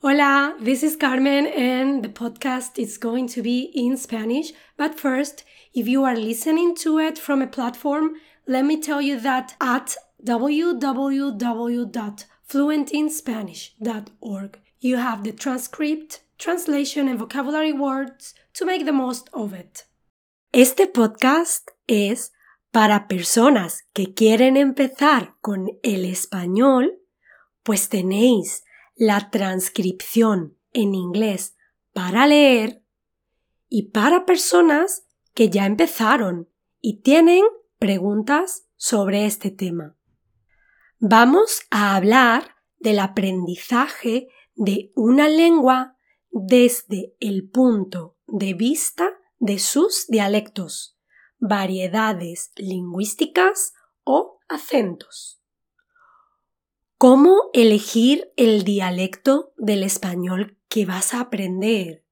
Hola, this is Carmen, and the podcast is going to be in Spanish. But first, if you are listening to it from a platform, let me tell you that at www.fluentinspanish.org, you have the transcript, translation, and vocabulary words to make the most of it. Este podcast es para personas que quieren empezar con el español, pues tenéis la transcripción en inglés para leer y para personas que ya empezaron y tienen preguntas sobre este tema. Vamos a hablar del aprendizaje de una lengua desde el punto de vista de sus dialectos, variedades lingüísticas o acentos. ¿Cómo elegir el dialecto del español que vas a aprender?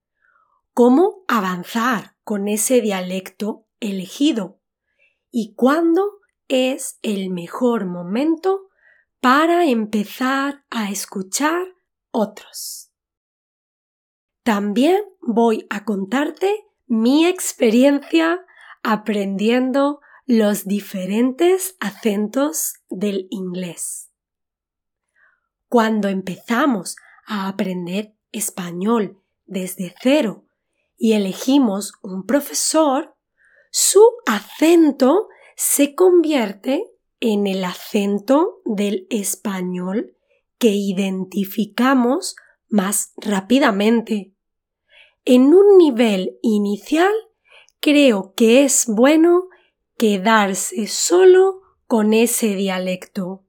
¿Cómo avanzar con ese dialecto elegido? ¿Y cuándo es el mejor momento para empezar a escuchar otros? También voy a contarte mi experiencia aprendiendo los diferentes acentos del inglés. Cuando empezamos a aprender español desde cero y elegimos un profesor, su acento se convierte en el acento del español que identificamos más rápidamente. En un nivel inicial, creo que es bueno quedarse solo con ese dialecto.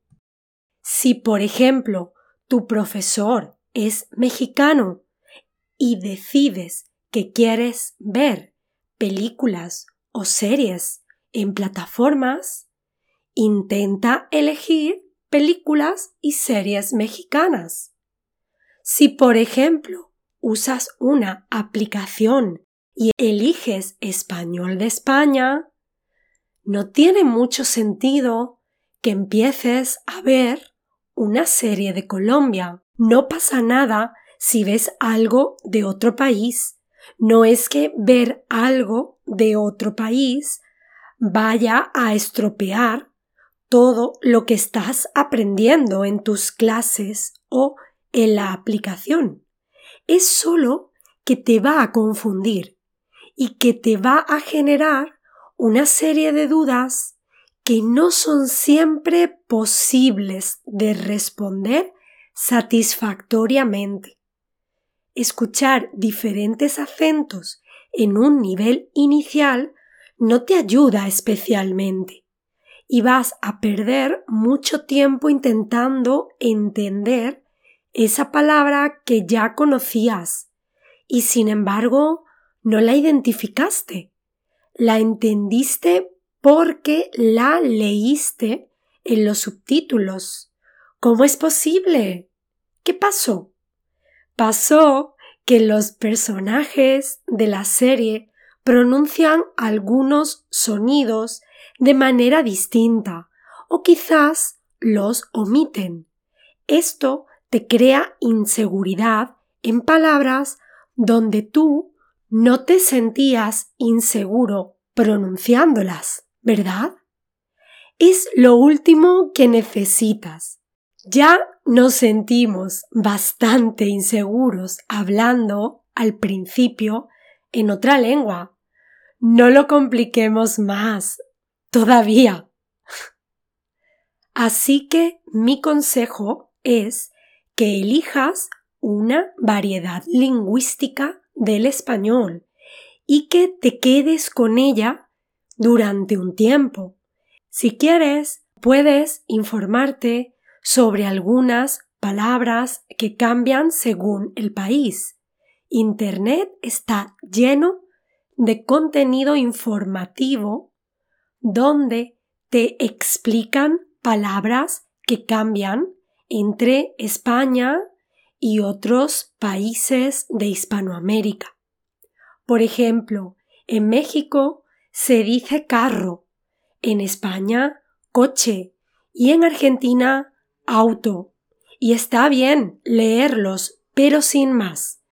Si, por ejemplo, tu profesor es mexicano y decides que quieres ver películas o series en plataformas, intenta elegir películas y series mexicanas. Si, por ejemplo, usas una aplicación y eliges español de España, no tiene mucho sentido que empieces a ver una serie de Colombia. No pasa nada si ves algo de otro país. No es que ver algo de otro país vaya a estropear todo lo que estás aprendiendo en tus clases o en la aplicación. Es solo que te va a confundir y que te va a generar una serie de dudas que no son siempre posibles de responder satisfactoriamente. Escuchar diferentes acentos en un nivel inicial no te ayuda especialmente y vas a perder mucho tiempo intentando entender esa palabra que ya conocías y sin embargo no la identificaste. La entendiste porque la leíste en los subtítulos. ¿Cómo es posible? ¿Qué pasó? Pasó que los personajes de la serie pronuncian algunos sonidos de manera distinta o quizás los omiten. Esto te crea inseguridad en palabras donde tú no te sentías inseguro pronunciándolas. ¿Verdad? Es lo último que necesitas. Ya nos sentimos bastante inseguros hablando al principio en otra lengua. No lo compliquemos más. Todavía. Así que mi consejo es que elijas una variedad lingüística del español y que te quedes con ella durante un tiempo. Si quieres, puedes informarte sobre algunas palabras que cambian según el país. Internet está lleno de contenido informativo donde te explican palabras que cambian entre España y otros países de Hispanoamérica. Por ejemplo, en México se dice carro, en España coche y en Argentina auto. Y está bien leerlos pero sin más.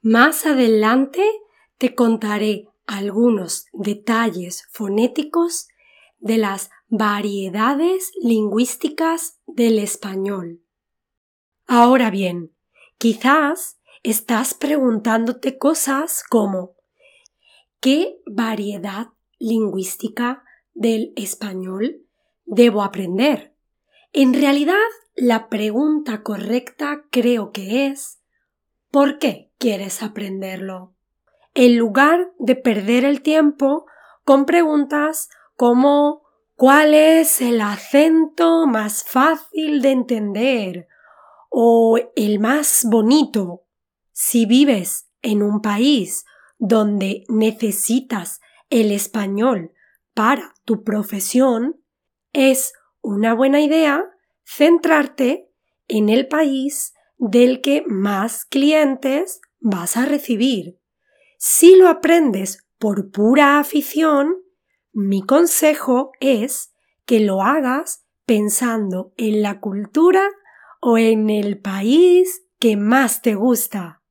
Más adelante te contaré algunos detalles fonéticos de las variedades lingüísticas del español. Ahora bien, quizás estás preguntándote cosas como ¿qué variedad lingüística del español debo aprender? En realidad, la pregunta correcta creo que es ¿por qué quieres aprenderlo? En lugar de perder el tiempo con preguntas como ¿Cuál es el acento más fácil de entender? ¿O el más bonito? Si vives en un país donde necesitas el español para tu profesión, es una buena idea centrarte en el país del que más clientes vas a recibir. Si lo aprendes por pura afición, mi consejo es que lo hagas pensando en la cultura o en el país que más te gusta.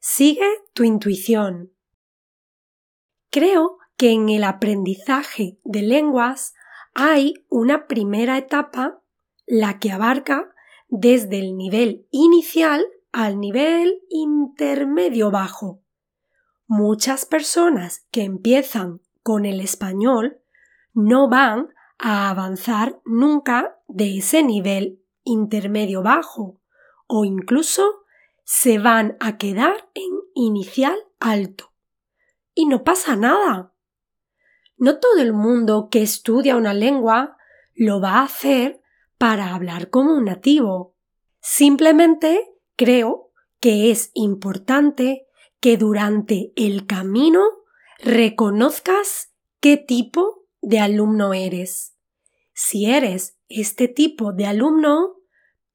Sigue tu intuición. Creo que en el aprendizaje de lenguas hay una primera etapa, la que abarca desde el nivel inicial al nivel intermedio bajo. Muchas personas que empiezan con el español no van a avanzar nunca de ese nivel intermedio bajo o incluso se van a quedar en inicial alto. Y no pasa nada. No todo el mundo que estudia una lengua lo va a hacer para hablar como un nativo. Simplemente creo que es importante que durante el camino reconozcas qué tipo de alumno eres. Si eres este tipo de alumno,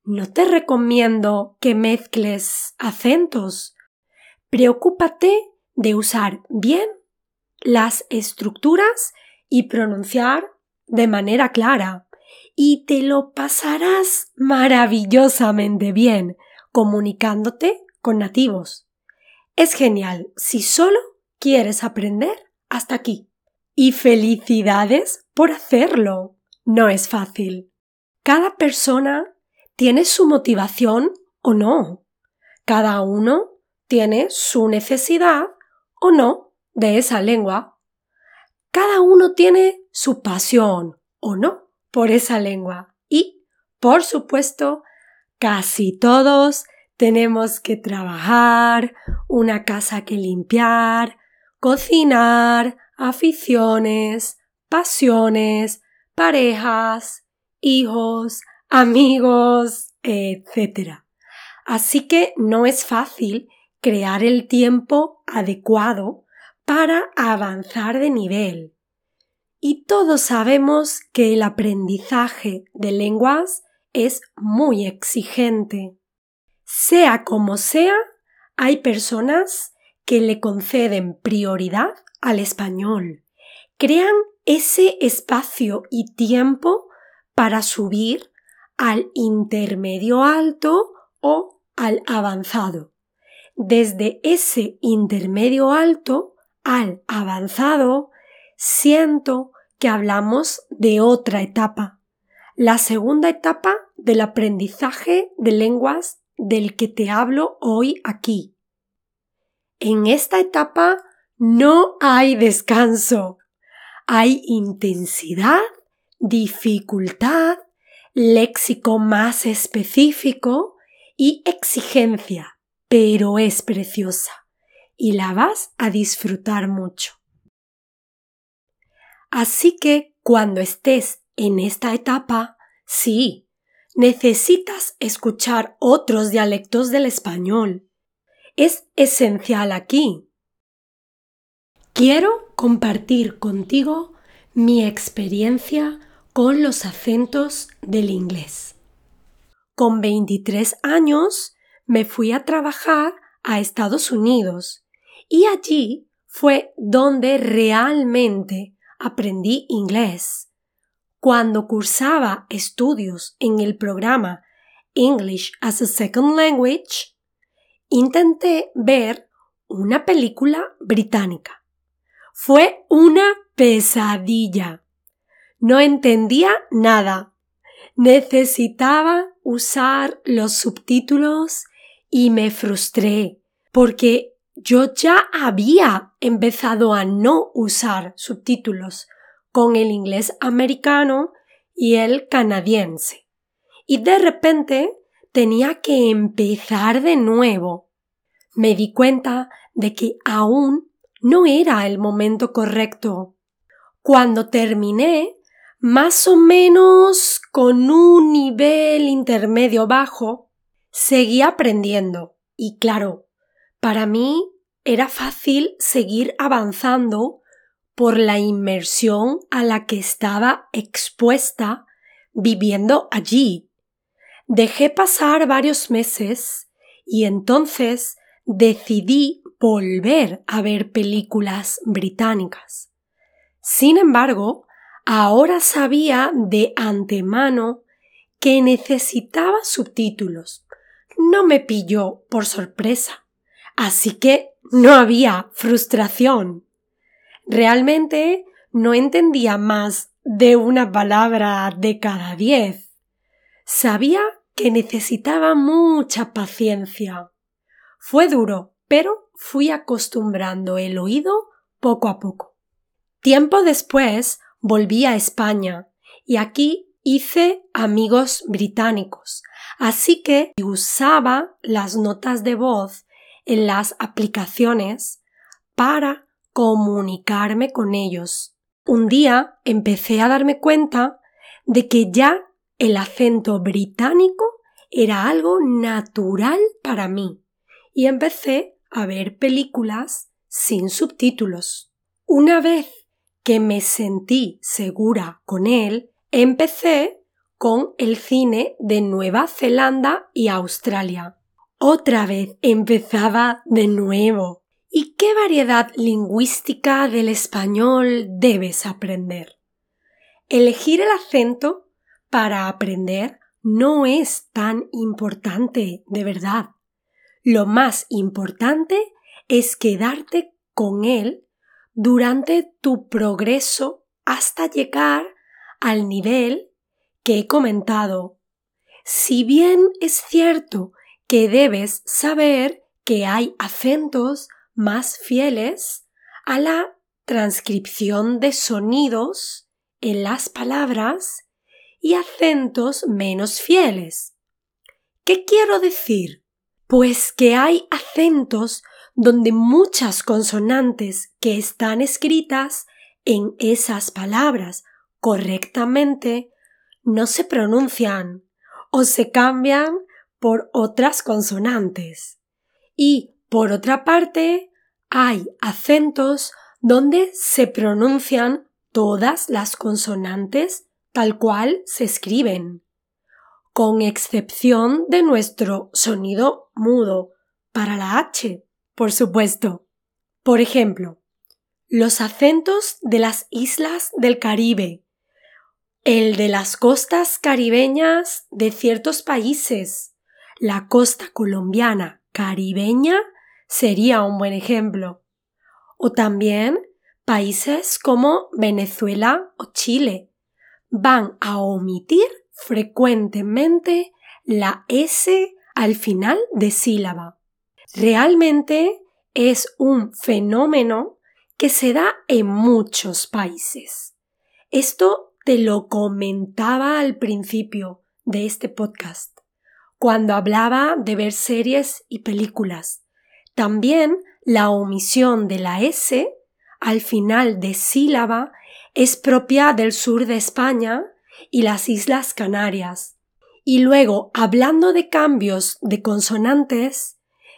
no te recomiendo que mezcles acentos. Preocúpate de usar bien las estructuras y pronunciar de manera clara. Y te lo pasarás maravillosamente bien comunicándote con nativos. Es genial si solo quieres aprender hasta aquí. Y felicidades por hacerlo. No es fácil. Cada persona tiene su motivación o no. Cada uno tiene su necesidad o no de esa lengua. Cada uno tiene su pasión o no por esa lengua. Y, por supuesto, casi todos tenemos que trabajar, una casa que limpiar, cocinar, aficiones, pasiones, parejas, hijos, amigos, etc. Así que no es fácil crear el tiempo adecuado para avanzar de nivel. Y todos sabemos que el aprendizaje de lenguas es muy exigente. Sea como sea, hay personas que le conceden prioridad al español. Crean ese espacio y tiempo para subir al intermedio alto o al avanzado. Desde ese intermedio alto al avanzado, siento que hablamos de otra etapa, la segunda etapa del aprendizaje de lenguas del que te hablo hoy aquí. En esta etapa no hay descanso. Hay intensidad, dificultad, léxico más específico y exigencia, pero es preciosa y la vas a disfrutar mucho. Así que cuando estés en esta etapa, sí, necesitas escuchar otros dialectos del español es esencial aquí. Quiero compartir contigo mi experiencia con los acentos del inglés. Con 23 años me fui a trabajar a Estados Unidos y allí fue donde realmente aprendí inglés. Cuando cursaba estudios en el programa English as a Second Language, intenté ver una película británica. Fue una pesadilla. No entendía nada. Necesitaba usar los subtítulos y me frustré porque yo ya había empezado a no usar subtítulos con el inglés americano y el canadiense. Y de repente tenía que empezar de nuevo. Me di cuenta de que aún no era el momento correcto. Cuando terminé, más o menos con un nivel intermedio bajo, seguí aprendiendo. Y claro, para mí era fácil seguir avanzando por la inmersión a la que estaba expuesta viviendo allí. Dejé pasar varios meses y entonces decidí volver a ver películas británicas. Sin embargo, ahora sabía de antemano que necesitaba subtítulos. No me pilló por sorpresa. Así que no había frustración. Realmente no entendía más de una palabra de cada diez. Sabía que necesitaba mucha paciencia. Fue duro, pero fui acostumbrando el oído poco a poco. Tiempo después volví a España y aquí hice amigos británicos, así que usaba las notas de voz en las aplicaciones para comunicarme con ellos. Un día empecé a darme cuenta de que ya el acento británico era algo natural para mí y empecé a ver películas sin subtítulos. Una vez que me sentí segura con él, empecé con el cine de Nueva Zelanda y Australia. Otra vez empezaba de nuevo. ¿Y qué variedad lingüística del español debes aprender? Elegir el acento para aprender no es tan importante, de verdad. Lo más importante es quedarte con él durante tu progreso hasta llegar al nivel que he comentado. Si bien es cierto que debes saber que hay acentos más fieles a la transcripción de sonidos en las palabras y acentos menos fieles. ¿Qué quiero decir? Pues que hay acentos donde muchas consonantes que están escritas en esas palabras correctamente no se pronuncian o se cambian por otras consonantes. Y, por otra parte, hay acentos donde se pronuncian todas las consonantes tal cual se escriben, con excepción de nuestro sonido mudo para la H por supuesto. Por ejemplo, los acentos de las islas del Caribe, el de las costas caribeñas de ciertos países, la costa colombiana caribeña sería un buen ejemplo. O también países como Venezuela o Chile van a omitir frecuentemente la S al final de sílaba. Realmente es un fenómeno que se da en muchos países. Esto te lo comentaba al principio de este podcast, cuando hablaba de ver series y películas. También la omisión de la S al final de sílaba es propia del sur de España y las Islas Canarias. Y luego, hablando de cambios de consonantes,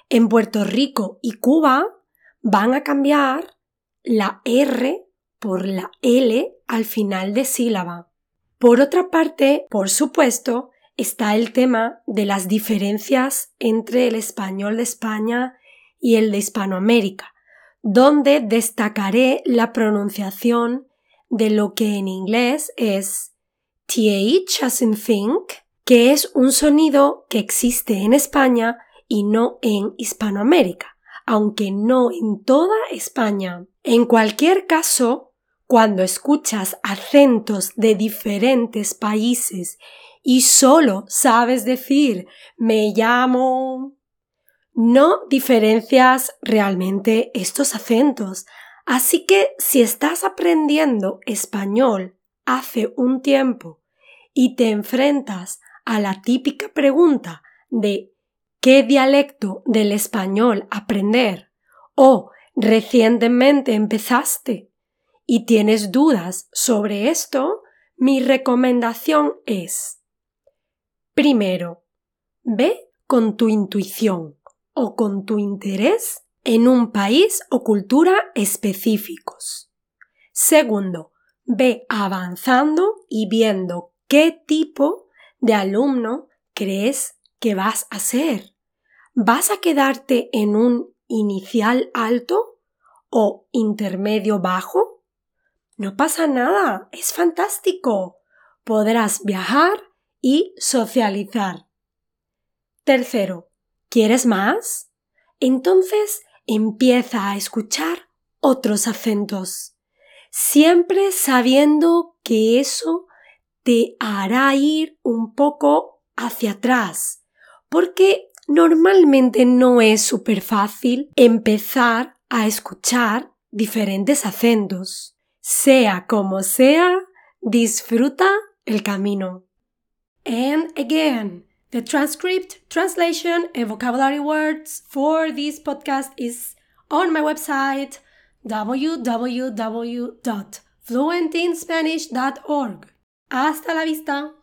en Puerto Rico y Cuba van a cambiar la R por la L al final de sílaba. Por otra parte, por supuesto, está el tema de las diferencias entre el español de España y el de Hispanoamérica, donde destacaré la pronunciación de lo que en inglés es th as in think, que es un sonido que existe en España y no en Hispanoamérica, aunque no en toda España. En cualquier caso, cuando escuchas acentos de diferentes países y solo sabes decir me llamo, no diferencias realmente estos acentos. Así que si estás aprendiendo español hace un tiempo y te enfrentas a la típica pregunta de qué dialecto del español aprender o recientemente empezaste y tienes dudas sobre esto, mi recomendación es primero, ve con tu intuición o con tu interés en un país o cultura específicos. Segundo, ve avanzando y viendo qué tipo de alumno crees que vas a ser. ¿Vas a quedarte en un inicial alto o intermedio bajo? No pasa nada, es fantástico. Podrás viajar y socializar. Tercero, ¿quieres más? Entonces empieza a escuchar otros acentos, siempre sabiendo que eso te hará ir un poco hacia atrás, porque normalmente no es súper fácil empezar a escuchar diferentes acentos. Sea como sea, disfruta el camino. And again, the transcript, translation, and vocabulary words for this podcast is on my website www.fluentinspanish.org. Hasta la vista.